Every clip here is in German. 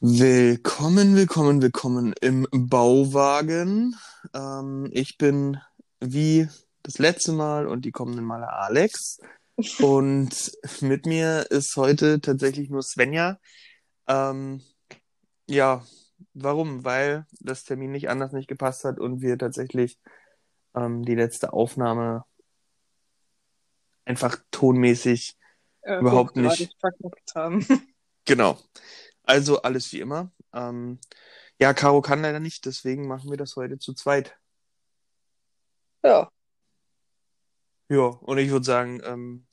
Willkommen, willkommen, willkommen im Bauwagen. Ähm, ich bin wie das letzte Mal und die kommenden Male Alex. Und mit mir ist heute tatsächlich nur Svenja. Ähm, ja, warum? Weil das Termin nicht anders nicht gepasst hat und wir tatsächlich ähm, die letzte Aufnahme einfach tonmäßig äh, überhaupt nicht. verkackt haben. Genau. Also alles wie immer. Ähm, ja, Caro kann leider nicht, deswegen machen wir das heute zu zweit. ja, Ja, und ich würde sagen, ähm,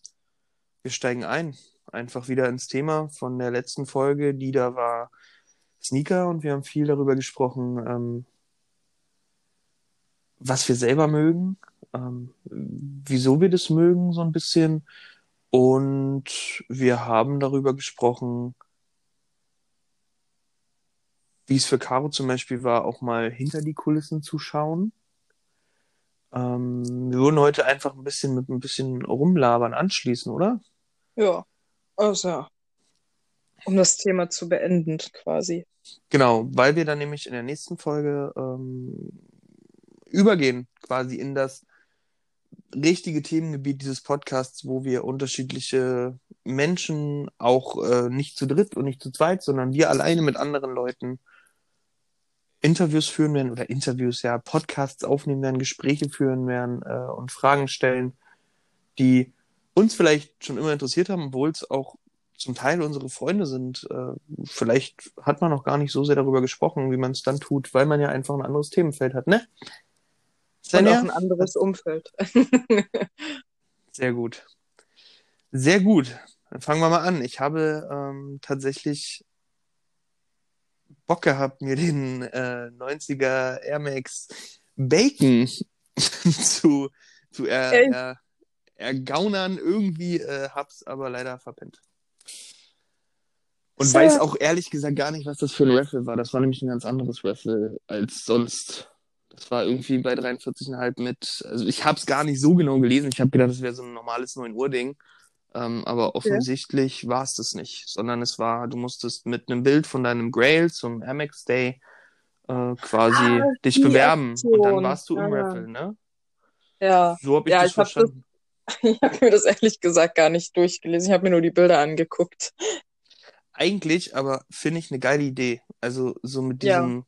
wir steigen ein. Einfach wieder ins Thema von der letzten Folge, die da war Sneaker und wir haben viel darüber gesprochen, ähm, was wir selber mögen, ähm, wieso wir das mögen, so ein bisschen. Und wir haben darüber gesprochen, wie es für Caro zum Beispiel war, auch mal hinter die Kulissen zu schauen. Ähm, wir würden heute einfach ein bisschen mit ein bisschen Rumlabern anschließen, oder? ja. Also. Um das Thema zu beenden, quasi. Genau, weil wir dann nämlich in der nächsten Folge ähm, übergehen, quasi in das richtige Themengebiet dieses Podcasts, wo wir unterschiedliche Menschen, auch äh, nicht zu dritt und nicht zu zweit, sondern wir alleine mit anderen Leuten Interviews führen werden oder Interviews, ja, Podcasts aufnehmen werden, Gespräche führen werden äh, und Fragen stellen, die uns vielleicht schon immer interessiert haben, obwohl es auch zum Teil unsere Freunde sind. Äh, vielleicht hat man noch gar nicht so sehr darüber gesprochen, wie man es dann tut, weil man ja einfach ein anderes Themenfeld hat, ne? Und Svenja? auch ein anderes Umfeld. Sehr gut. Sehr gut. Dann fangen wir mal an. Ich habe ähm, tatsächlich Bock gehabt, mir den äh, 90er Air Max Bacon zu, zu er, er, ergaunern. Irgendwie äh, hab's aber leider verpennt. Und So. weiß auch ehrlich gesagt gar nicht, was das für ein Raffle war. Das war nämlich ein ganz anderes Raffle als sonst. Das war irgendwie bei 43,5 mit. Also ich habe es gar nicht so genau gelesen. Ich habe gedacht, das wäre so ein normales 9 Uhr Ding. Ähm, aber offensichtlich war es das nicht, sondern es war, du musstest mit einem Bild von deinem Grail zum Amex Day äh, quasi Ah, dich bewerben und dann Aktion. warst du im Ja. Raffle, ne? Ja, So habe ich Ja, das ich hab das- verstanden. ich habe mir das ehrlich gesagt gar nicht durchgelesen. Ich habe mir nur die Bilder angeguckt. Eigentlich, aber finde ich eine geile Idee. Also so mit Ja, diesem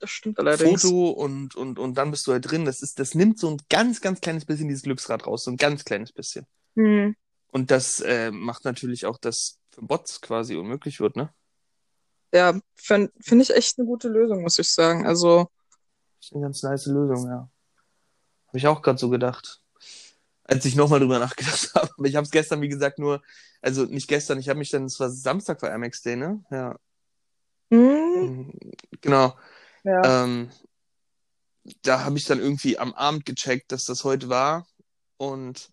Das stimmt allerdings. Foto und, und, und dann bist du halt drin. Das ist, das nimmt so ein ganz, ganz kleines bisschen dieses Glücksrad raus. So ein ganz kleines bisschen. Hm. Und das äh, macht natürlich auch, dass für Bots quasi unmöglich wird, ne? Ja, finde find ich echt eine gute Lösung, muss ich sagen. Also, Das ist eine ganz nice Lösung, ja. Habe ich auch gerade so gedacht. Als ich nochmal drüber nachgedacht habe. Aber ich habe es gestern, wie gesagt, nur, also nicht gestern, ich habe mich dann, es war Samstag war Amex Day, ne? Ja. hm, Genau. ja. Ähm, da habe ich dann irgendwie am Abend gecheckt, dass das heute war. Und.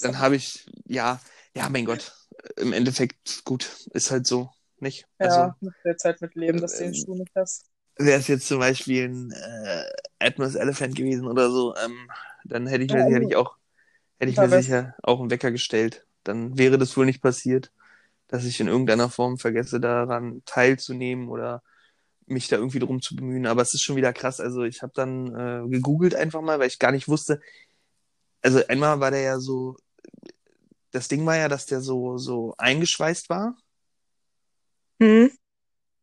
Dann habe ich, ja, ja, mein Gott, im Endeffekt, gut, ist halt so, nicht? Also, Ja, musst du jetzt halt mit leben, dass du den ähm, Schuh nicht hast. wäre es jetzt zum Beispiel ein äh, Atmos Elephant gewesen oder so, ähm, dann hätte ich mir Ja, sicherlich auch, hätte ich mir sicher auch einen Wecker gestellt. Dann wäre das wohl nicht passiert, dass ich in irgendeiner Form vergesse, daran teilzunehmen oder mich da irgendwie drum zu bemühen. Aber es ist schon wieder krass. Also ich habe dann äh, gegoogelt einfach mal, weil ich gar nicht wusste. Also einmal war der ja so, das Ding war ja, dass der so so eingeschweißt war. Hm?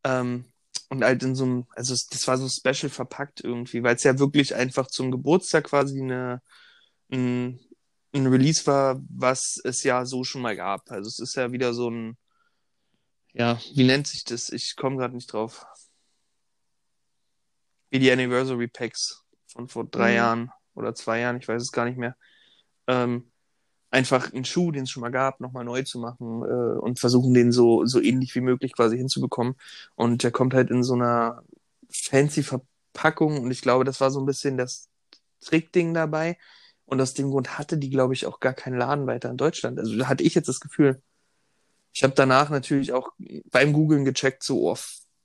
Ähm, und halt in so einem, also das war so special verpackt irgendwie, weil es ja wirklich einfach zum Geburtstag quasi eine, ein, ein Release war, was es ja so schon mal gab. Also es ist ja wieder so ein, ja, wie nennt sich das? Ich komme gerade nicht drauf. Wie die Anniversary Packs von vor drei Mhm. Jahren oder zwei Jahren, ich weiß es gar nicht mehr. Ähm, einfach einen Schuh, den es schon mal gab, nochmal neu zu machen äh, und versuchen, den so, so ähnlich wie möglich quasi hinzubekommen. Und der kommt halt in so einer fancy Verpackung und ich glaube, das war so ein bisschen das Trickding dabei. Und aus dem Grund hatte die, glaube ich, auch gar keinen Laden weiter in Deutschland. Also da hatte ich jetzt das Gefühl. Ich habe danach natürlich auch beim Googlen gecheckt, so, oh,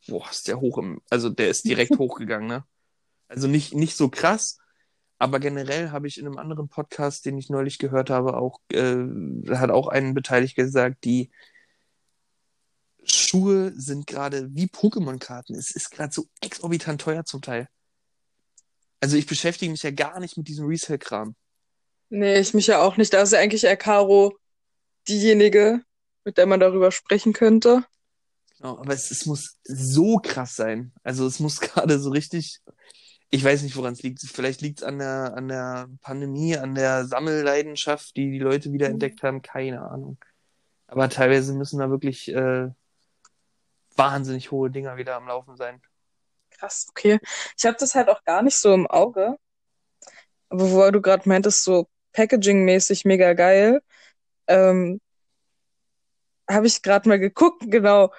boah, ist der hoch im, also der ist direkt hochgegangen, ne? Also nicht, nicht so krass, aber generell habe ich in einem anderen Podcast, den ich neulich gehört habe, auch, äh, hat auch einen beteiligt gesagt, die Schuhe sind gerade wie Pokémon-Karten. Es ist gerade so exorbitant teuer zum Teil. Also ich beschäftige mich ja gar nicht mit diesem Resale-Kram. Nee, ich mich ja auch nicht. Da ist ja eigentlich eher Caro diejenige, mit der man darüber sprechen könnte. Genau, aber es, es muss so krass sein. Also es muss gerade so richtig. Ich weiß nicht, woran es liegt. Vielleicht liegt es an der, an der Pandemie, an der Sammelleidenschaft, die die Leute wieder entdeckt haben. Keine Ahnung. Aber teilweise müssen da wirklich äh, wahnsinnig hohe Dinger wieder am Laufen sein. Krass, okay. Ich habe das halt auch gar nicht so im Auge. Aber wo du gerade meintest, so Packaging-mäßig mega geil, ähm, habe ich gerade mal geguckt, genau.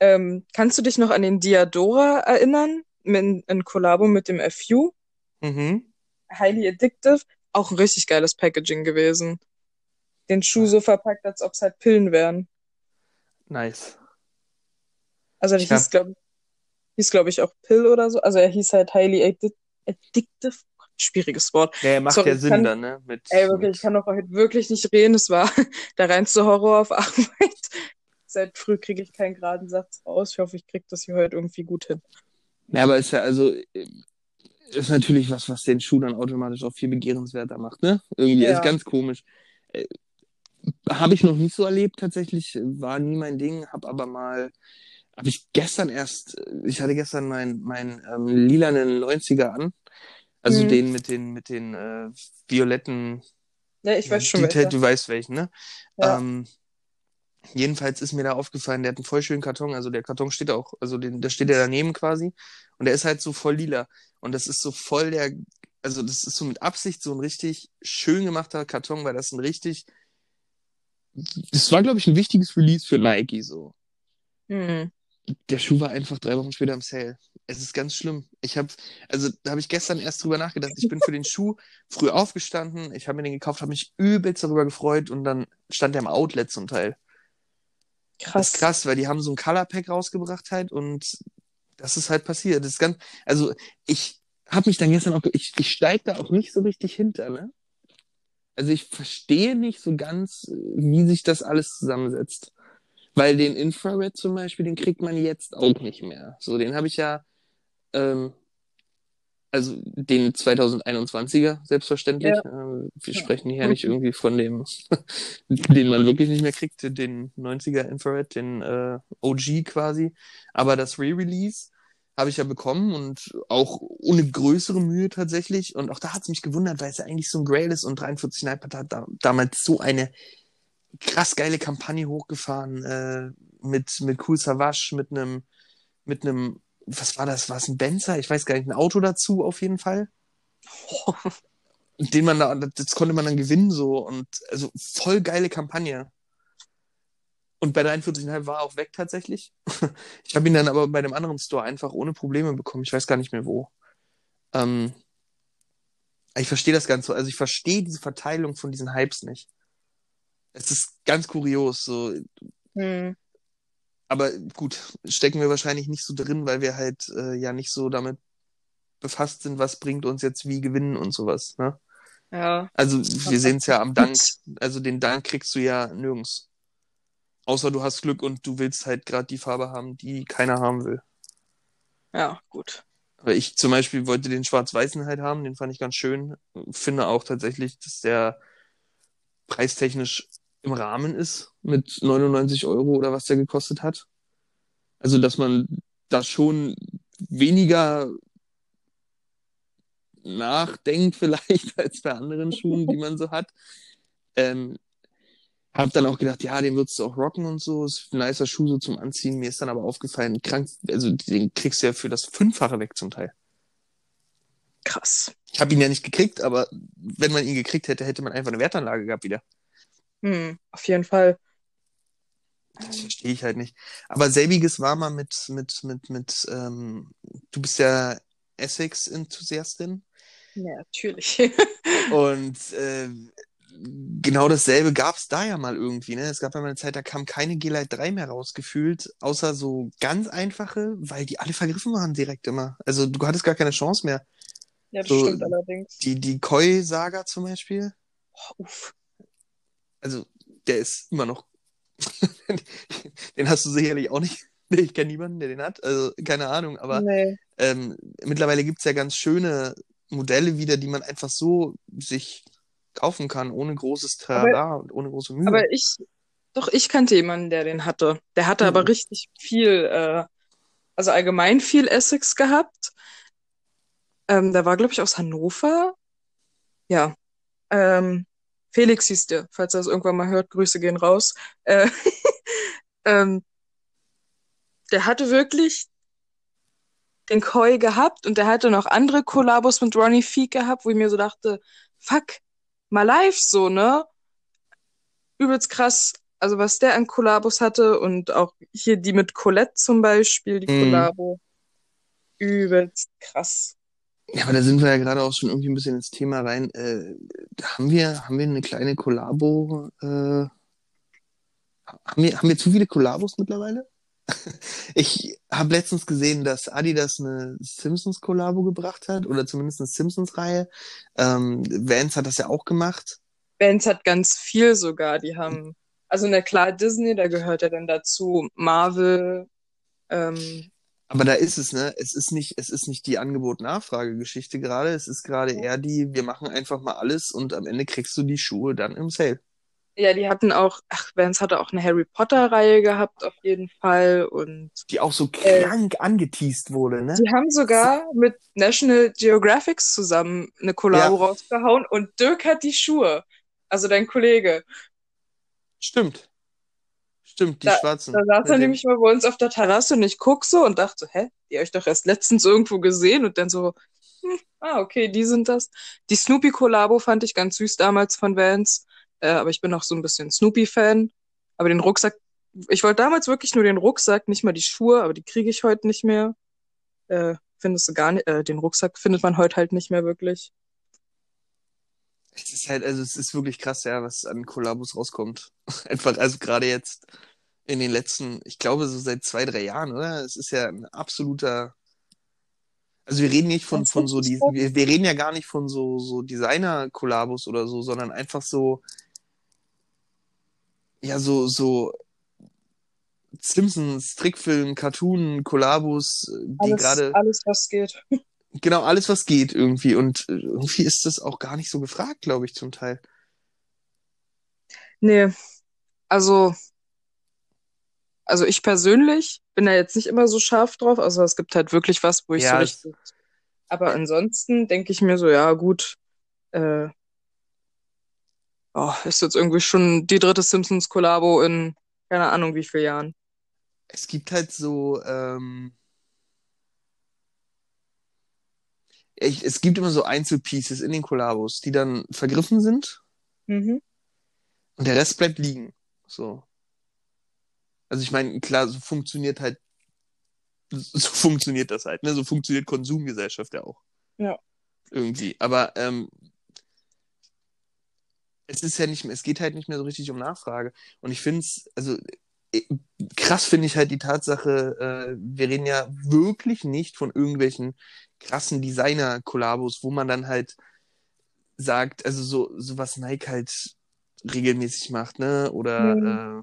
Ähm, kannst du dich noch an den Diadora erinnern? In, in Kollabo mit dem FU? Mhm. Highly Addictive. Auch ein richtig geiles Packaging gewesen. Den Schuh so verpackt, als ob es halt Pillen wären. Nice. Also der Ich hab- hieß, glaube hieß, glaub ich, auch Pill oder so. Also er hieß halt Highly Addi- Addictive. Schwieriges Wort. Ja, er macht Sorry, ja Sinn kann- dann, ne? Mit, Ey, wirklich, mit, ich kann doch heute wirklich nicht reden. Es war der reinste Horror auf Arbeit. Seit früh kriege ich keinen geraden Satz raus. Ich hoffe, ich kriege das hier heute irgendwie gut hin. Ja, aber ist ja also äh, ist natürlich was, was den Schuh dann automatisch auch viel begehrenswerter macht, ne? Irgendwie Ja. ist ganz komisch. Äh, habe ich noch nicht so erlebt tatsächlich, war nie mein Ding, habe aber mal habe ich gestern erst, ich hatte gestern mein mein ähm, lilanen 90er an, also Mhm. den mit den mit den äh, violetten Ja, ich weiß schon, Detail, du weißt welchen, ne? Ja. Ähm, jedenfalls ist mir da aufgefallen, der hat einen voll schönen Karton, also der Karton steht auch, also den, der steht ja daneben quasi und der ist halt so voll lila und das ist so voll der, also das ist so mit Absicht so ein richtig schön gemachter Karton, weil das ein richtig, das war glaube ich ein wichtiges Release für Nike so. Hm. Der Schuh war einfach drei Wochen später im Sale. Es ist ganz schlimm. Ich habe, also da habe ich gestern erst drüber nachgedacht. Ich bin für den Schuh früh aufgestanden. Ich habe mir den gekauft, habe mich übelst darüber gefreut und dann stand der im Outlet zum Teil. Das Krass. ist krass, weil die haben so ein Color Pack rausgebracht halt und das ist halt passiert. Das ist ganz, also ich habe mich dann gestern auch, ich, ich steige da auch nicht so richtig hinter, ne? Also ich verstehe nicht so ganz, wie sich das alles zusammensetzt. Weil den Infrared zum Beispiel, den kriegt man jetzt auch nicht mehr. So, den habe ich ja, ähm, also den 2021er, selbstverständlich. Ja. Ähm, wir Ja. sprechen hier nicht irgendwie von dem, den man wirklich nicht mehr kriegt, den 90er Infrared, den äh, OG quasi. Aber das Re-Release habe ich ja bekommen und auch ohne größere Mühe tatsächlich. Und auch da hat es mich gewundert, weil es ja eigentlich so ein Grail ist und 43 Sniper hat da, damals so eine krass geile Kampagne hochgefahren äh, mit mit Cool Savage, mit einem mit einem was war das? War es ein Benzer? Ich weiß gar nicht, ein Auto dazu auf jeden Fall. Den man da, das konnte man dann gewinnen so und also voll geile Kampagne. Und bei 43,5 war er auch weg tatsächlich. Ich habe ihn dann aber bei dem anderen Store einfach ohne Probleme bekommen. Ich weiß gar nicht mehr wo. Ähm, ich verstehe das Ganze. Also ich verstehe diese Verteilung von diesen Hypes nicht. Es ist ganz kurios. So, Hm. Aber gut, stecken wir wahrscheinlich nicht so drin, weil wir halt äh, ja nicht so damit befasst sind, was bringt uns jetzt wie gewinnen und sowas. Ne? Ja. Also wir sehen es ja am Dank. Also den Dank kriegst du ja nirgends. Außer du hast Glück und du willst halt gerade die Farbe haben, die keiner haben will. Ja, gut. Aber ich zum Beispiel wollte den schwarz-weißen halt haben, den fand ich ganz schön. Finde auch tatsächlich, dass der preistechnisch im Rahmen ist mit 99 Euro oder was der gekostet hat. Also, dass man da schon weniger nachdenkt vielleicht als bei anderen Schuhen, die man so hat. Ähm, hab dann auch gedacht, ja, den würdest du auch rocken und so. Ist ein nicer Schuh so zum Anziehen. Mir ist dann aber aufgefallen, krank, also den kriegst du ja für das Fünffache weg zum Teil. Krass. Ich habe ihn ja nicht gekriegt, aber wenn man ihn gekriegt hätte, hätte man einfach eine Wertanlage gehabt wieder. Hm. Auf jeden Fall. Das verstehe ich halt nicht. Aber selbiges war mal mit, mit, mit, mit, ähm, du bist ja Essex-Enthusiastin Ja, natürlich. und äh, genau dasselbe gab es da ja mal irgendwie. Ne? Es gab ja mal eine Zeit, da kam keine G-Lite 3 mehr rausgefühlt, außer so ganz einfache, weil die alle vergriffen waren direkt immer. Also du hattest gar keine Chance mehr. ja, das So, stimmt allerdings. Die, die Koi-Saga zum Beispiel, Oh, uff. Also der ist immer noch den hast du sicherlich auch nicht. Ich kenne niemanden, der den hat. Also keine Ahnung, aber Nee. ähm, mittlerweile gibt es ja ganz schöne Modelle wieder, die man einfach so sich kaufen kann, ohne großes Trara und ohne große Mühe. Aber ich, doch, ich kannte jemanden, der den hatte. Der hatte Mhm. aber richtig viel, äh, also allgemein viel Essex gehabt. Ähm, der war, glaube ich, aus Hannover. Ja. Ähm, Felix hieß der, falls er es irgendwann mal hört, Grüße gehen raus. Äh, ähm, der hatte wirklich den Koi gehabt und der hatte noch andere Kollabos mit Ronnie Feek gehabt, wo ich mir so dachte, fuck, mal live so, ne? Übelst krass. Also was der an Kollabos hatte und auch hier die mit Colette zum Beispiel, die Mhm. Kollabo. Übelst krass. Ja, aber da sind wir ja gerade auch schon irgendwie ein bisschen ins Thema rein. Äh, haben wir, haben wir eine kleine Kollabo? Äh, haben wir, haben wir zu viele Kollabos mittlerweile? Ich habe letztens gesehen, dass Adidas eine Simpsons-Kollabo gebracht hat oder zumindest eine Simpsons-Reihe. Ähm, Vans hat das ja auch gemacht. Vans hat ganz viel sogar. Die haben, also na klar, Disney, da gehört ja dann dazu Marvel, ähm, Aber da ist es, ne? Es ist nicht, es ist nicht die Angebot-Nachfrage-Geschichte gerade. Es ist gerade eher die, wir machen einfach mal alles und am Ende kriegst du die Schuhe dann im Sale. ja, die hatten auch, ach, Vans hatte auch eine Harry Potter-Reihe gehabt, auf jeden Fall. Und Die auch so Äh, krank angeteased wurde, ne? die haben sogar mit National Geographic zusammen eine Kollabo Ja. rausgehauen und Dirk hat die Schuhe. Also dein Kollege. Stimmt. Stimmt, die Da- schwarzen. Da saß Mit er nämlich mal bei uns auf der Terrasse und ich guck so und dachte so, hä, die hab ich doch erst letztens irgendwo gesehen und dann so, hm, ah, okay, die sind das. Die Snoopy-Kollabo fand ich ganz süß damals von Vans, äh, aber ich bin auch so ein bisschen Snoopy-Fan. Aber den Rucksack, ich wollte damals wirklich nur den Rucksack, nicht mal die Schuhe, aber die kriege ich heute nicht mehr. Äh, findest du gar nicht, äh, den Rucksack findet man heute halt nicht mehr wirklich. Es ist halt, also es ist wirklich krass, ja, was an Kollabos rauskommt. Einfach, also gerade jetzt in den letzten, ich glaube so seit zwei, drei Jahren, oder? Es ist ja ein absoluter. Also wir reden nicht von, von so die, wir, wir reden ja gar nicht von so, so Designer-Kollabos oder so, sondern einfach so, ja, so, so Simpsons, Trickfilm, Cartoon, Kollabos, die Alles, gerade, alles, was geht. genau, alles was geht irgendwie. Und äh, irgendwie ist das auch gar nicht so gefragt, glaube ich, zum Teil. Nee, also, also ich persönlich bin da jetzt nicht immer so scharf drauf, also es gibt halt wirklich was, wo ich so Ja, es- richtig. Aber ansonsten denke ich mir so, ja, gut, äh, oh, ist jetzt irgendwie schon die dritte Simpsons-Kollabo in keine Ahnung wie vielen Jahren. Es gibt halt so, ähm, ich, es gibt immer so Einzelpieces in den Kollabos, die dann vergriffen sind Mhm. und der Rest bleibt liegen. So. Also ich meine, klar, so funktioniert halt, so funktioniert das halt, ne? So funktioniert Konsumgesellschaft ja auch. Ja. Irgendwie. Aber ähm, es ist ja nicht mehr, es geht halt nicht mehr so richtig um Nachfrage. Und ich finde es, also äh, krass finde ich halt die Tatsache, äh, wir reden ja wirklich nicht von irgendwelchen krassen Designer-Kollabos, wo man dann halt sagt, also so, so was Nike halt regelmäßig macht, ne? Oder Mhm. äh,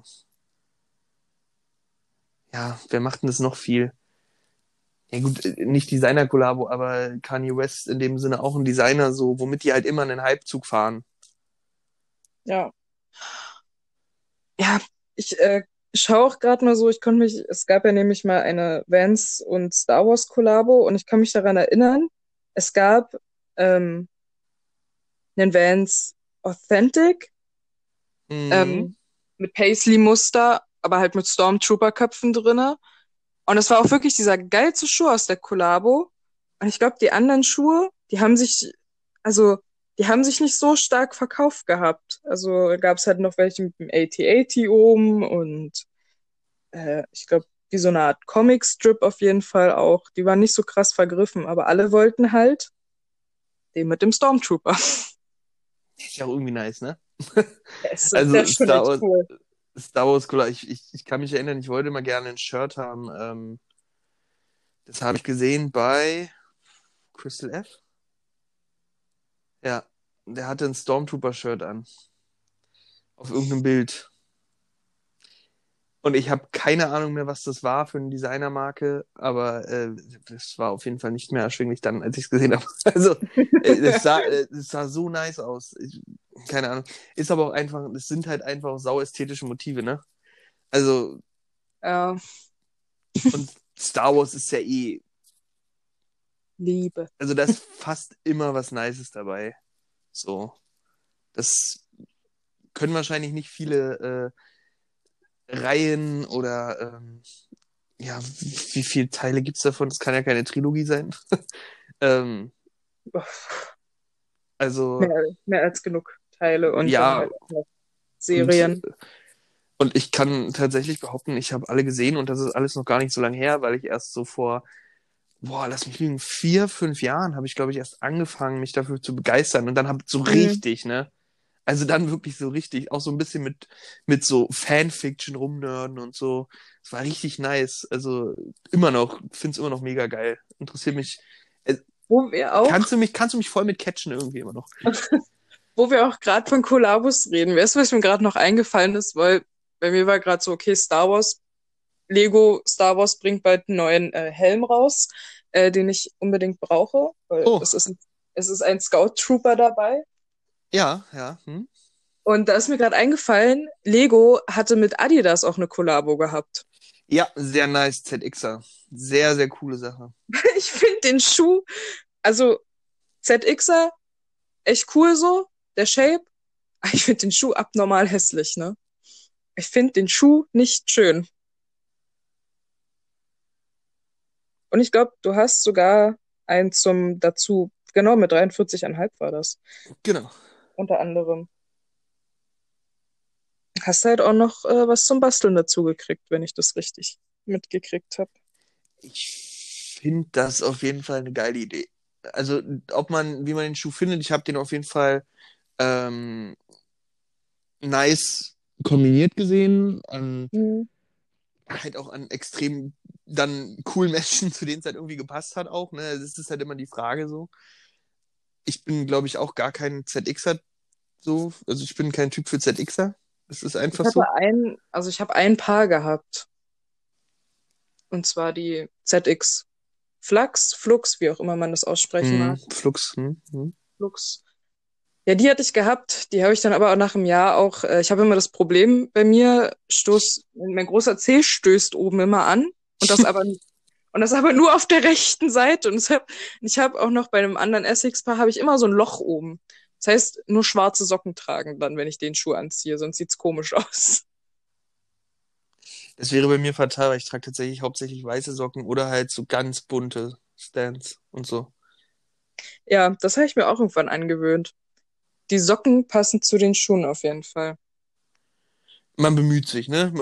ja, wer macht denn das noch viel? Ja gut, äh, nicht Designer-Kollabo, aber Kanye West in dem Sinne auch ein Designer, so, womit die halt immer einen Hypezug fahren. Ja. Ja, ich äh, schaue auch gerade mal so, ich konnte mich, es gab ja nämlich mal eine Vans und Star Wars Kollabo und ich kann mich daran erinnern, es gab ähm, einen Vans Authentic Mhm. ähm, mit Paisley-Muster, aber halt mit Stormtrooper-Köpfen drinne. Und es war auch wirklich dieser geilste Schuh aus der Kollabo. Und ich glaube, die anderen Schuhe, die haben sich, also, die haben sich nicht so stark verkauft gehabt. Also gab es halt noch welche mit dem AT-AT oben und äh, ich glaube, wie so eine Art Comic-Strip auf jeden Fall auch. Die waren nicht so krass vergriffen, aber alle wollten halt den mit dem Stormtrooper. Ist ja auch irgendwie nice, ne? Ist Also Star echt Wars- cool. Star Wars Cola, ich, ich, ich kann mich erinnern, ich wollte mal gerne ein Shirt haben. Ähm, das habe ich gesehen bei Crystal F. Ja, der hatte ein Stormtrooper-Shirt an. Auf irgendeinem Bild. Und ich habe keine Ahnung mehr, was das war für eine Designermarke, aber äh, das war auf jeden Fall nicht mehr erschwinglich dann, als ich es gesehen habe. Also äh, es, sah, äh, sah so nice aus. Ich, keine Ahnung. Ist aber auch einfach, es sind halt einfach sau ästhetische Motive, ne? Also. Ja. Und Star Wars ist ja eh. Liebe. Also da ist fast immer was Nices dabei. So. Das können wahrscheinlich nicht viele äh, Reihen oder ähm, ja, wie, wie viele Teile gibt es davon? Das kann ja keine Trilogie sein. ähm, also. Mehr, mehr, als genug Teile und ja, halt Serien. Und, und, ich kann tatsächlich behaupten, ich habe alle gesehen und das ist alles noch gar nicht so lange her, weil ich erst so vor, boah, lass mich lügen, vier, fünf Jahren habe ich, glaube ich, erst angefangen, mich dafür zu begeistern und dann habe so mhm. richtig, ne? Also dann wirklich so richtig, auch so ein bisschen mit, mit so Fanfiction rumnörden und so. Es war richtig nice. Also immer noch, finde es immer noch mega geil. Interessiert mich. Äh, Wo wir auch. Kannst du mich, kannst du mich voll mit catchen irgendwie immer noch. Wo wir auch gerade von Kollabos reden. Weißt du, was mir gerade noch eingefallen ist? Weil bei mir war gerade so, okay, Star Wars, Lego Star Wars bringt bald einen neuen äh, Helm raus, äh, den ich unbedingt brauche. Weil oh. es, ist, es ist ein Scout Trooper dabei. Ja, ja. Hm. Und da ist mir gerade eingefallen, Lego hatte mit Adidas auch eine Kollabo gehabt. Ja, sehr nice, ZXer. Sehr, sehr coole Sache. ich finde den Schuh, also ZXer, echt cool so, der Shape. Ich finde den Schuh abnormal hässlich, ne? Ich finde den Schuh nicht schön. Und ich glaube, du hast sogar einen zum dazu, genau, mit 43,5 war das. Genau unter anderem. Hast halt auch noch äh, was zum Basteln dazu gekriegt, wenn ich das richtig mitgekriegt habe. Ich finde das auf jeden Fall eine geile Idee. Also, ob man, wie man den Schuh findet, ich habe den auf jeden Fall ähm, nice kombiniert gesehen. An, mhm. Halt auch an extrem dann coolen Menschen, zu denen es halt irgendwie gepasst hat auch. Ne? Das ist halt immer die Frage so ich bin, glaube ich, auch gar kein ZXer so. Also ich bin kein Typ für ZXer. Das ist einfach ich so. Ein, also ich habe ein Paar gehabt. Und zwar die ZX Flux, Flux, wie auch immer man das aussprechen hm, mag. Flux, hm, hm. Flux. Ja, die hatte ich gehabt. Die habe ich dann aber auch nach einem Jahr auch. Äh, ich habe immer das Problem bei mir, stoß, mein großer Zeh stößt oben immer an. Und das aber und das aber nur auf der rechten Seite. Und hab, ich habe auch noch bei einem anderen Essex-Paar habe ich immer so ein Loch oben. Das heißt, nur schwarze Socken tragen dann, wenn ich den Schuh anziehe, sonst sieht's komisch aus. Das wäre bei mir fatal, weil ich trage tatsächlich hauptsächlich weiße Socken oder halt so ganz bunte Stands und so. Ja, das habe ich mir auch irgendwann angewöhnt. Die Socken passen zu den Schuhen auf jeden Fall. Man bemüht sich, ne?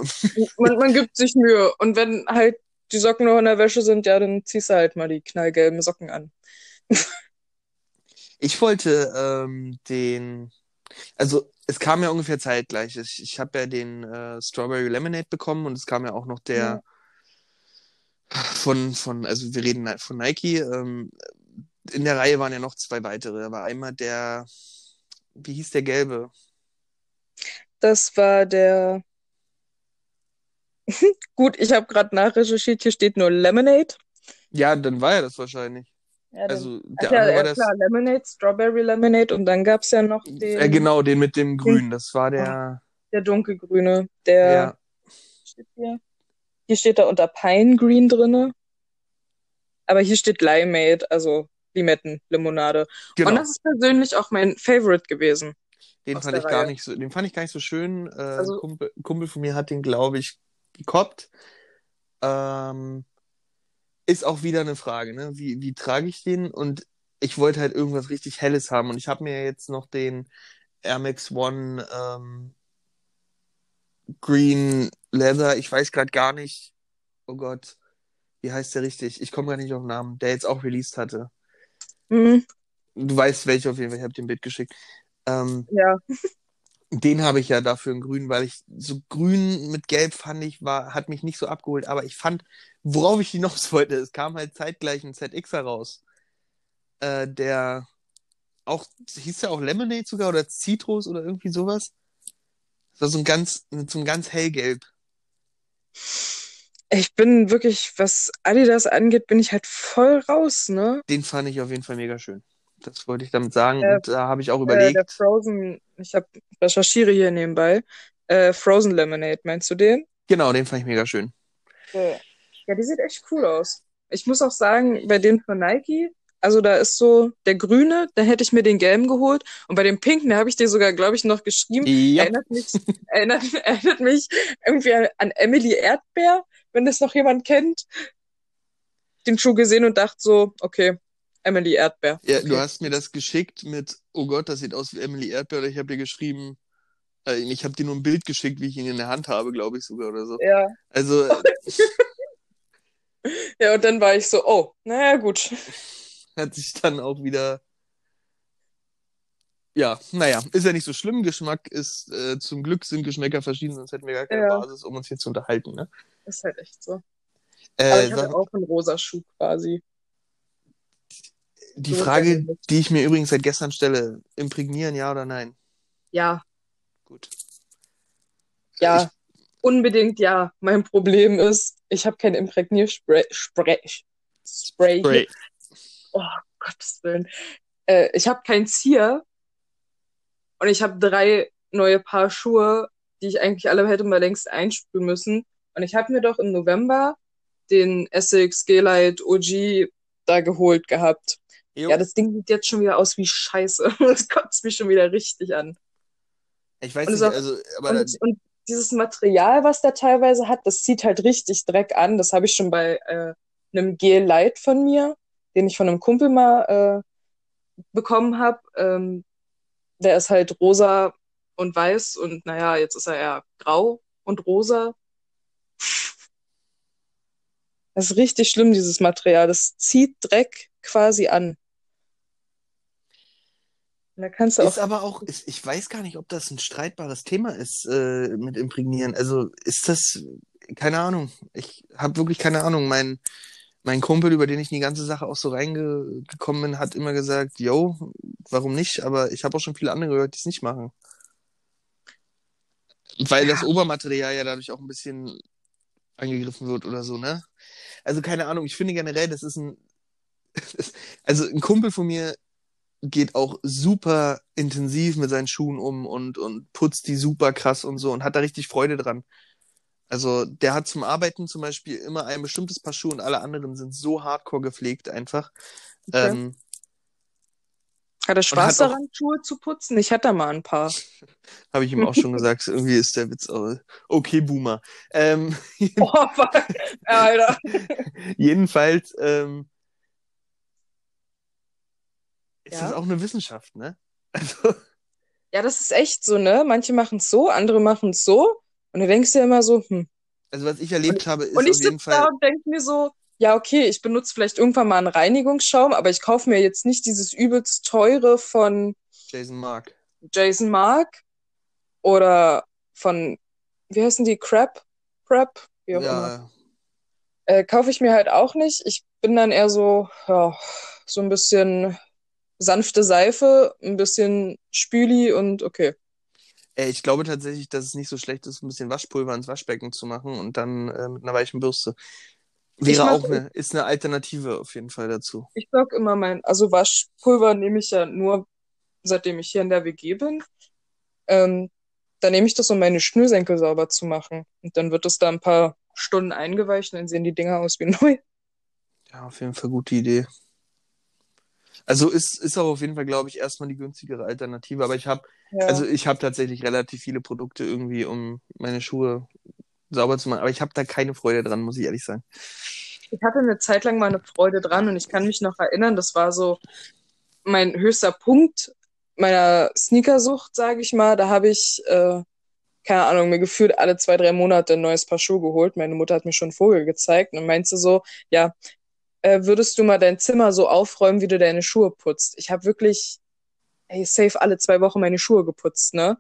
man, man gibt sich Mühe. Und wenn halt die Socken noch in der Wäsche sind, ja, dann ziehst du halt mal die knallgelben Socken an. ich wollte ähm, den, also es kam ja ungefähr zeitgleich. Ich, ich habe ja den äh, Strawberry Lemonade bekommen und es kam ja auch noch der ja. von, von, also wir reden von Nike. Ähm, in der Reihe waren ja noch zwei weitere. Da war einmal der, wie hieß der gelbe? Das war der Gut, ich habe gerade nachrecherchiert, hier steht nur Lemonade. Ja, dann war ja das wahrscheinlich. Ja, also der ja, ja, war das... klar, Lemonade, Strawberry Lemonade und dann gab es ja noch den. Ja, genau, den mit dem Grün. Das war der. Der dunkelgrüne. Der. Ja. Steht hier. hier steht da unter Pine Green drinne. Aber hier steht Limeade, also Limettenlimonade. Genau. Und das ist persönlich auch mein Favorite gewesen. Den fand ich Reihe. gar nicht so, den fand ich gar nicht so schön. Äh, also, Kumpel, Kumpel von mir hat den, glaube ich, gekoppt. Ähm, ist auch wieder eine Frage, ne? Wie, wie trage ich den? Und ich wollte halt irgendwas richtig Helles haben. Und ich habe mir jetzt noch den Air Max One ähm, Green Leather, ich weiß gerade gar nicht, oh Gott, wie heißt der richtig? Ich komme gar nicht auf den Namen, der jetzt auch released hatte. Mhm. Du weißt welcher auf jeden Fall, ich habe den Bild geschickt. Ähm, ja. Den habe ich ja dafür in grün, weil ich so grün mit gelb fand ich, war, hat mich nicht so abgeholt. Aber ich fand, worauf ich hinaus wollte, es kam halt zeitgleich ein ZX heraus. Äh, der auch, hieß der auch Lemonade sogar oder Citrus oder irgendwie sowas? Das war so ein ganz, so ein ganz hellgelb. Ich bin wirklich, was Adidas angeht, bin ich halt voll raus, ne? Den fand ich auf jeden Fall mega schön. Das wollte ich damit sagen. Äh, und da habe ich auch Äh, überlegt. der Frozen, ich hab recherchiere hier nebenbei. Äh, Frozen Lemonade, meinst du den? Genau, den fand ich mega schön. Ja. Ja, die sieht echt cool aus. Ich muss auch sagen, bei dem von Nike, also da ist so der grüne, da hätte ich mir den gelben geholt. Und bei dem pinken, da habe ich dir sogar, glaube ich, noch geschrieben. Ja. Erinnert mich, erinnert, erinnert mich irgendwie an, an Emily Erdbeer, wenn das noch jemand kennt. Den Schuh gesehen und dachte so, okay, Emily Erdbeer. Ja, okay. du hast mir das geschickt mit, oh Gott, das sieht aus wie Emily Erdbeer, oder ich habe dir geschrieben, äh, ich habe dir nur ein Bild geschickt, wie ich ihn in der Hand habe, glaube ich sogar oder so. Ja. Also, Ja, und dann war ich so, oh, naja, gut. hat sich dann auch wieder. Ja, naja, ist ja nicht so schlimm. Geschmack ist, äh, zum Glück sind Geschmäcker verschieden, sonst hätten wir gar keine Ja. Basis, um uns hier zu unterhalten. Ne? Ist halt echt so. Aber Äh, ich hatte sag, auch einen rosa Schuh quasi. die so Frage, die ich mir übrigens seit gestern stelle, imprägnieren, ja oder nein? Ja, Gut. ja, unbedingt ja. Mein Problem ist, ich habe kein Imprägnierspray. Spray, Spray. Ich, Spray. Oh, Gottes Willen. Äh, ich habe kein Zier und ich habe drei neue Paar Schuhe, die ich eigentlich alle hätte mal längst einsprühen müssen. Und ich habe mir doch im November den Essex G-Light OG da geholt gehabt. Jo. Ja, das Ding sieht jetzt schon wieder aus wie Scheiße. Das kotzt mich schon wieder richtig an. ich weiß und nicht, auch- also, aber Und, und dieses Material, was der teilweise hat, das zieht halt richtig Dreck an. Das habe ich schon bei äh, einem Gel Light von mir, den ich von einem Kumpel mal äh, bekommen habe. Ähm, der ist halt rosa und weiß und naja, jetzt ist er eher grau und rosa. Das ist richtig schlimm, dieses Material. Das zieht Dreck quasi an. Und da kannst du ist auch. aber auch, ist, ich weiß gar nicht, ob das ein streitbares Thema ist äh, mit Imprägnieren. Also ist das, keine Ahnung. Ich habe wirklich keine Ahnung. Mein, mein Kumpel, über den ich in die ganze Sache auch so reingekommen bin, hat immer gesagt, yo, warum nicht? Aber ich habe auch schon viele andere gehört, die es nicht machen. Weil das Obermaterial ja dadurch auch ein bisschen angegriffen wird oder so, ne? Also keine Ahnung, ich finde generell, das ist ein, also ein Kumpel von mir geht auch super intensiv mit seinen Schuhen um und, und putzt die super krass und so und hat da richtig Freude dran. Also der hat zum Arbeiten zum Beispiel immer ein bestimmtes Paar Schuhe und alle anderen sind so hardcore gepflegt einfach. Okay. Ähm, Hat er Spaß hat auch- daran, Schuhe zu putzen? Ich hatte mal ein paar. Habe ich ihm auch schon gesagt. Irgendwie ist der Witz auch, okay, Boomer. Ähm, Oh. Alter. jedenfalls ähm, ist Ja. das auch eine Wissenschaft, ne? Also, Ja, das ist echt so, ne? Manche machen es so, andere machen es so. Und du denkst dir immer so, hm. also was ich erlebt habe, ist Und ich auf jeden sitze da Fall. und denke mir so, ja, okay, ich benutze vielleicht irgendwann mal einen Reinigungsschaum, aber ich kaufe mir jetzt nicht dieses übelst teure von Jason Mark. Jason Mark oder von, wie heißen die, Crap? Crap? Wie auch immer. Ja, Äh, kaufe ich mir halt auch nicht. Ich bin dann eher so, ja, so ein bisschen sanfte Seife, ein bisschen Spüli und okay. Ey, ich glaube tatsächlich, dass es nicht so schlecht ist, ein bisschen Waschpulver ins Waschbecken zu machen und dann äh, mit einer weichen Bürste. Wäre auch eine, ist eine Alternative auf jeden Fall dazu. Ich sag immer mein, also Waschpulver nehme ich ja nur, seitdem ich hier in der WG bin. Ähm, da nehme ich das, um meine Schnürsenkel sauber zu machen. Und dann wird es da ein paar Stunden eingeweicht und dann sehen die Dinger aus wie neu. Ja, auf jeden Fall gute Idee. Also ist, ist auch auf jeden Fall, glaube ich, erstmal die günstigere Alternative. Aber ich habe, Ja. also ich habe tatsächlich relativ viele Produkte irgendwie, um meine Schuhe sauber zu machen. Aber ich habe da keine Freude dran, muss ich ehrlich sagen. Ich hatte eine Zeit lang mal eine Freude dran und ich kann mich noch erinnern, das war so mein höchster Punkt meiner Sneakersucht, sage ich mal. Da habe ich, äh, keine Ahnung, mir gefühlt alle zwei, drei Monate ein neues Paar Schuhe geholt. Meine Mutter hat mir schon einen Vogel gezeigt und meinte so, ja, äh, würdest du mal dein Zimmer so aufräumen, wie du deine Schuhe putzt? Ich habe wirklich, ey, safe alle zwei Wochen meine Schuhe geputzt, ne?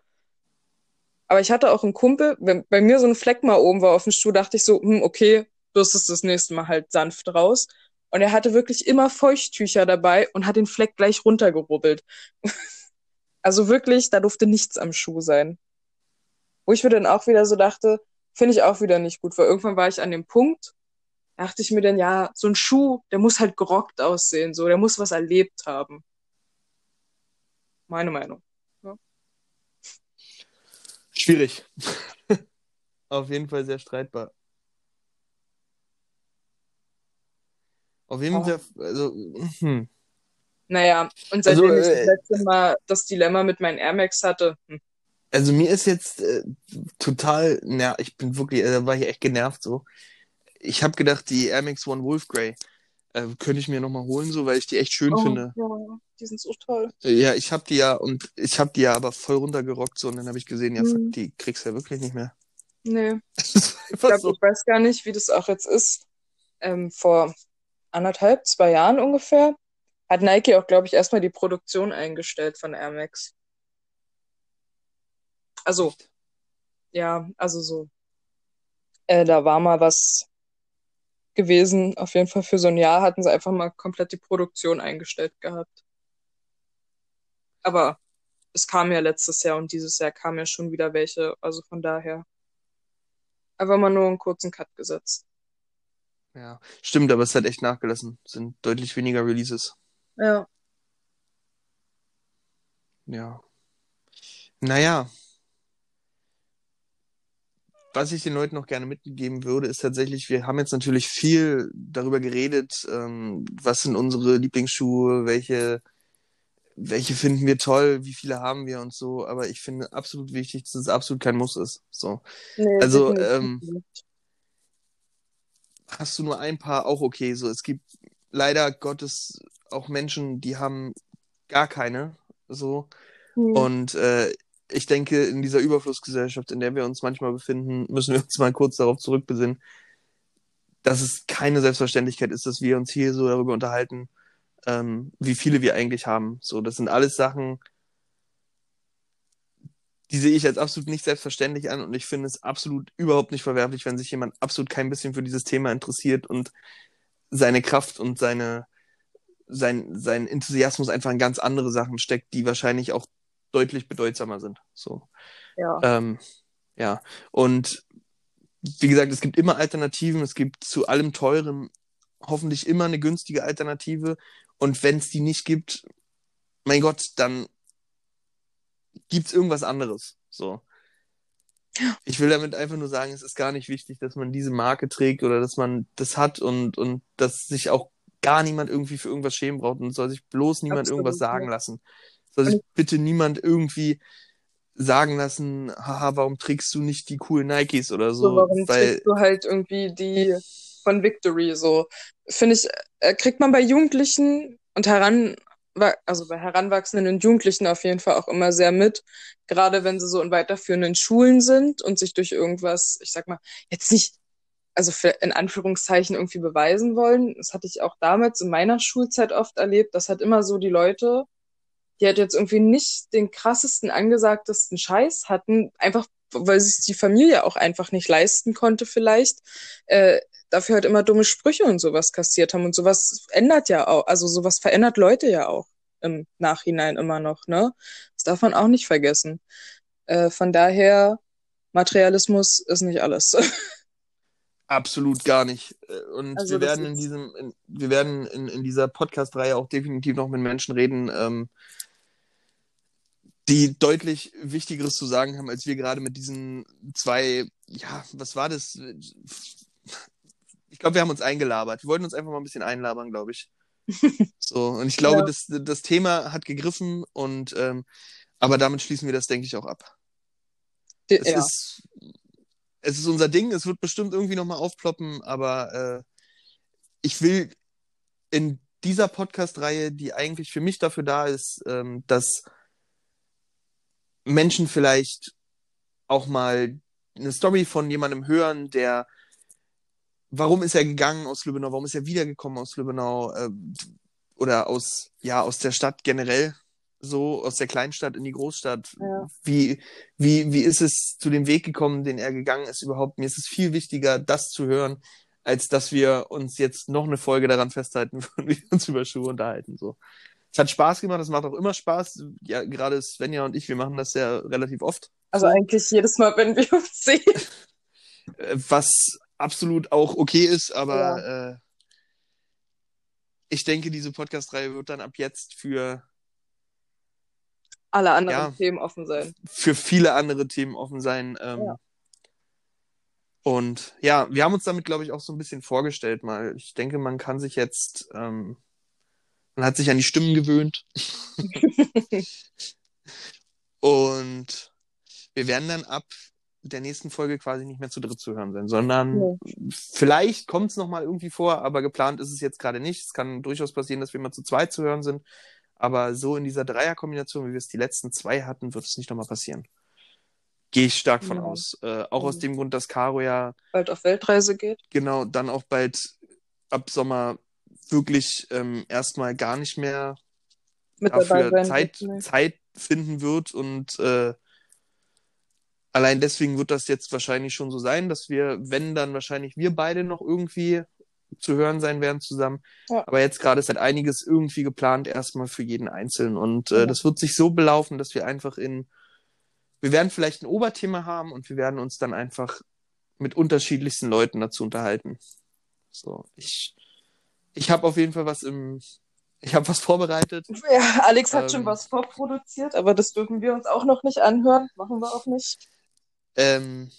Aber ich hatte auch einen Kumpel, wenn bei mir so ein Fleck mal oben war auf dem Schuh, dachte ich so, hm, okay, bürstest das nächste Mal halt sanft raus. Und er hatte wirklich immer Feuchttücher dabei und hat den Fleck gleich runtergerubbelt. also wirklich, da durfte nichts am Schuh sein. Wo ich mir dann auch wieder so dachte, finde ich auch wieder nicht gut, weil irgendwann war ich an dem Punkt, dachte ich mir dann, ja, so ein Schuh, der muss halt gerockt aussehen, so, der muss was erlebt haben. Meine Meinung. Ja. Schwierig. Auf jeden Fall sehr streitbar. Auf jeden Ja. Fall, also, hm. Naja, und seitdem Also, ich das äh, letzte Mal das Dilemma mit meinen Air Max hatte, hm, Also mir ist jetzt äh, total, na, ich bin wirklich, äh, da war ich echt genervt so. Ich habe gedacht, die Air Max One Wolf Grey äh, könnte ich mir nochmal holen, so, weil ich die echt schön oh, finde. ja, die sind so toll. Äh, Ja, ich habe die ja und ich habe die ja aber voll runtergerockt so und dann habe ich gesehen, ja, fuck, Hm, die kriegst du ja wirklich nicht mehr. nee, ich glaube, so. ich weiß gar nicht, wie das auch jetzt ist. Ähm, vor anderthalb, zwei Jahren ungefähr hat Nike auch, glaube ich, erstmal die Produktion eingestellt von Air Max. Also, ja, also so. Äh, da war mal was gewesen. Auf jeden Fall für so ein Jahr hatten sie einfach mal komplett die Produktion eingestellt gehabt. Aber es kam ja letztes Jahr und dieses Jahr kamen ja schon wieder welche. Also von daher einfach mal nur einen kurzen Cut gesetzt. Ja, stimmt, aber es hat echt nachgelassen. Es sind deutlich weniger Releases. Ja. Ja. Naja, was ich den Leuten noch gerne mitgeben würde, ist tatsächlich, wir haben jetzt natürlich viel darüber geredet, ähm, was sind unsere Lieblingsschuhe, welche, welche finden wir toll, wie viele haben wir und so, aber ich finde absolut wichtig, dass es absolut kein Muss ist. So. Nee, Also, ähm, hast du nur ein paar, auch okay. So, es gibt leider Gottes auch Menschen, die haben gar keine. So. Hm. Und äh, ich denke, in dieser Überflussgesellschaft, in der wir uns manchmal befinden, müssen wir uns mal kurz darauf zurückbesinnen, dass es keine Selbstverständlichkeit ist, dass wir uns hier so darüber unterhalten, ähm, wie viele wir eigentlich haben. So, das sind alles Sachen, die sehe ich als absolut nicht selbstverständlich an und ich finde es absolut überhaupt nicht verwerflich, wenn sich jemand absolut kein bisschen für dieses Thema interessiert und seine Kraft und seine, sein, sein Enthusiasmus einfach in ganz andere Sachen steckt, die wahrscheinlich auch deutlich bedeutsamer sind. So. Ja. Ähm, ja. Und wie gesagt, es gibt immer Alternativen, es gibt zu allem Teuren hoffentlich immer eine günstige Alternative. Und wenn es die nicht gibt, mein Gott, dann gibt's irgendwas anderes. So. Ich will damit einfach nur sagen, es ist gar nicht wichtig, dass man diese Marke trägt oder dass man das hat und, und dass sich auch gar niemand irgendwie für irgendwas schämen braucht und soll sich bloß niemand Absolut, irgendwas sagen ja. lassen. Soll sich bitte niemand irgendwie sagen lassen, haha, warum trägst du nicht die coolen Nikes oder so, So, warum weil trägst du halt irgendwie die von Victory so? Finde ich, äh, kriegt man bei Jugendlichen und heran, also bei Heranwachsenden und Jugendlichen auf jeden Fall auch immer sehr mit, gerade wenn sie so in weiterführenden Schulen sind und sich durch irgendwas, ich sag mal, jetzt nicht, also für, in Anführungszeichen irgendwie beweisen wollen. Das hatte ich auch damals in meiner Schulzeit oft erlebt. Das hat immer so die Leute, die halt jetzt irgendwie nicht den krassesten, angesagtesten Scheiß hatten, einfach weil sich die Familie auch einfach nicht leisten konnte vielleicht, äh, dafür halt immer dumme Sprüche und sowas kassiert haben. Und sowas ändert ja auch, also sowas verändert Leute ja auch im Nachhinein immer noch, ne? Das darf man auch nicht vergessen. Äh, von daher, Materialismus ist nicht alles. absolut gar nicht. Äh, Und Also wir werden in diesem, in, wir werden in, in dieser Podcast-Reihe auch definitiv noch mit Menschen reden, ähm, die deutlich Wichtigeres zu sagen haben, als wir gerade mit diesen zwei, ja, was war das? Ich glaube, wir haben uns eingelabert. Wir wollten uns einfach mal ein bisschen einlabern, glaube ich. So, und ich glaube, Ja. das, das Thema hat gegriffen und ähm, aber damit schließen wir das, denke ich, auch ab. Es ja. ist, es ist unser Ding, es wird bestimmt irgendwie nochmal aufploppen, aber äh, ich will in dieser Podcast-Reihe, die eigentlich für mich dafür da ist, ähm, dass Menschen vielleicht auch mal eine Story von jemandem hören, der warum ist er gegangen aus Lübbenau, warum ist er wiedergekommen aus Lübbenau äh, oder aus ja aus der Stadt generell so aus der Kleinstadt in die Großstadt. Ja. Wie wie wie ist es zu dem Weg gekommen, den er gegangen ist überhaupt? Mir ist es viel wichtiger, das zu hören, als dass wir uns jetzt noch eine Folge daran festhalten, wie wir uns über Schuhe unterhalten so. Es hat Spaß gemacht, es macht auch immer Spaß. Ja, gerade Svenja und ich, wir machen das ja relativ oft. Also eigentlich jedes Mal, wenn wir uns sehen. Äh, was absolut auch okay ist, aber Ja. äh, ich denke, diese Podcast-Reihe wird dann ab jetzt für, Alle anderen Ja. Themen offen sein. für viele andere Themen offen sein. Ähm, Ja. Und ja, wir haben uns damit, glaube ich, auch so ein bisschen vorgestellt mal. Ich denke, man kann sich jetzt, ähm, man hat sich an die Stimmen gewöhnt. Und wir werden dann ab der nächsten Folge quasi nicht mehr zu dritt zu hören sein, sondern Nee. vielleicht kommt es nochmal irgendwie vor, aber geplant ist es jetzt gerade nicht. Es kann durchaus passieren, dass wir mal zu zweit zu hören sind. Aber so in dieser Dreierkombination, wie wir es die letzten zwei hatten, wird es nicht nochmal passieren. Gehe ich stark von Ja. aus. Äh, auch aus Mhm. dem Grund, dass Caro ja Bald auf Weltreise geht. genau dann auch bald ab Sommer wirklich ähm, erstmal gar nicht mehr Mit dafür. Zeit. Nee. Zeit finden wird und äh, allein deswegen wird das jetzt wahrscheinlich schon so sein, dass wir, wenn dann wahrscheinlich wir beide noch irgendwie zu hören sein werden zusammen. Ja. Aber jetzt gerade ist halt einiges irgendwie geplant, erstmal für jeden Einzelnen. Und äh, Ja. das wird sich so belaufen, dass wir einfach in, wir werden vielleicht ein Oberthema haben und wir werden uns dann einfach mit unterschiedlichsten Leuten dazu unterhalten. So, ich, ich habe auf jeden Fall was im, ich habe was vorbereitet. Ja, Alex hat schon Ähm. was vorproduziert, aber das dürfen wir uns auch noch nicht anhören. Machen wir auch nicht. Ähm,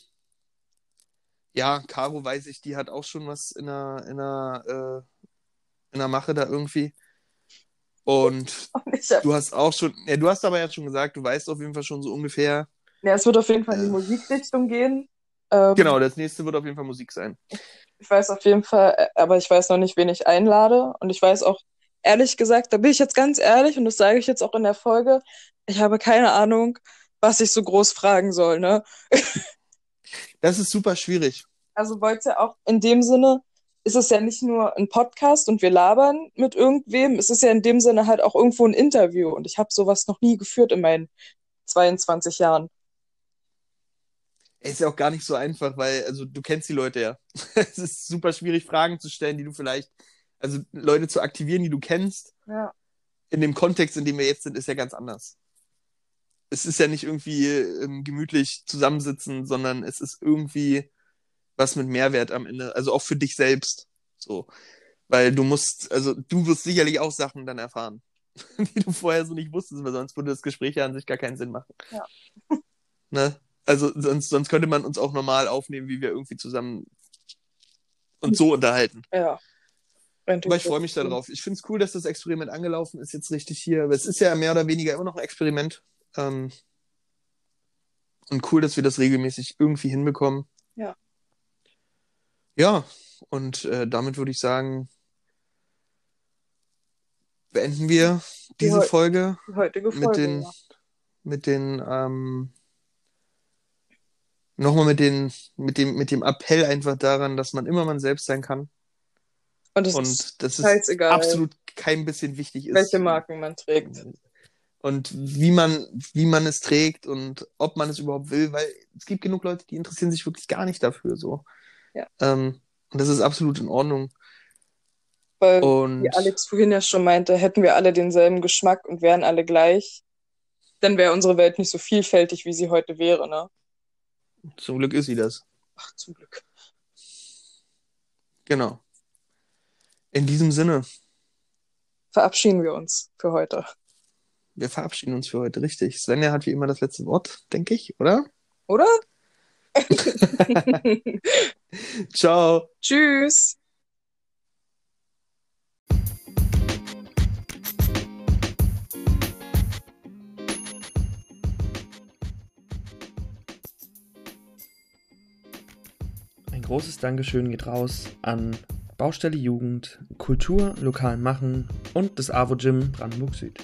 ja, Caro weiß ich, die hat auch schon was in der, in der, äh, in der Mache da irgendwie. Und du hast auch schon, ja, du hast aber jetzt schon gesagt, du weißt auf jeden Fall schon so ungefähr. ja, es wird auf jeden Fall in die Äh. Musikrichtung gehen. Ähm, Genau, das nächste wird auf jeden Fall Musik sein. Ich weiß auf jeden Fall, äh, aber ich weiß noch nicht, wen ich einlade. Und ich weiß auch, ehrlich gesagt, da bin ich jetzt ganz ehrlich und das sage ich jetzt auch in der Folge, ich habe keine Ahnung, was ich so groß fragen soll, ne? Das ist super schwierig. Also wollte ja auch in dem Sinne, ist es ja nicht nur ein Podcast und wir labern mit irgendwem, es ist ja in dem Sinne halt auch irgendwo ein Interview. Und ich habe sowas noch nie geführt in meinen 22 Jahren. Ist ja auch gar nicht so einfach, weil, also du kennst die Leute ja. es ist super schwierig, Fragen zu stellen, die du vielleicht, also Leute zu aktivieren, die du kennst. Ja. in dem Kontext, in dem wir jetzt sind, ist ja ganz anders. Es ist ja nicht irgendwie ähm, gemütlich zusammensitzen, sondern es ist irgendwie was mit Mehrwert am Ende, also auch für dich selbst. So. Weil du musst, also du wirst sicherlich auch Sachen dann erfahren, die du vorher so nicht wusstest, weil sonst würde das Gespräch ja an sich gar keinen Sinn machen. Ja. Ne? Also sonst, sonst könnte man uns auch normal aufnehmen, wie wir irgendwie zusammen uns so unterhalten. Ja. Aber ich freue mich darauf. Ich finde es cool, dass das Experiment angelaufen ist, jetzt richtig hier. Aber es ist ja mehr oder weniger immer noch ein Experiment. Ähm, und cool, dass wir das regelmäßig irgendwie hinbekommen. Ja. Ja, und äh, damit würde ich sagen, beenden wir diese Ja. Folge Die heutige Folge. mit den, ja. mit den, ähm, nochmal mit den, mit dem, mit dem Appell einfach daran, dass man immer man selbst sein kann. Und es ist Und das ist scheißegal, absolut kein bisschen wichtig ist. welche Marken man trägt. Und wie man, wie man es trägt und ob man es überhaupt will, weil es gibt genug Leute, die interessieren sich wirklich gar nicht dafür, so. Ja. Ähm, und das ist absolut in Ordnung. Weil, Und wie Alex vorhin ja schon meinte, hätten wir alle denselben Geschmack und wären alle gleich, dann wäre unsere Welt nicht so vielfältig, wie sie heute wäre, ne? zum Glück ist sie das. Ach, zum Glück. Genau. In diesem Sinne, Verabschieden wir uns für heute. Wir verabschieden uns für heute, richtig. Svenja hat wie immer das letzte Wort, denke ich, oder? Oder? Ciao. Tschüss. Ein großes Dankeschön geht raus an Baustelle Jugend, Kultur lokal machen und das AWO Gym Brandenburg Süd.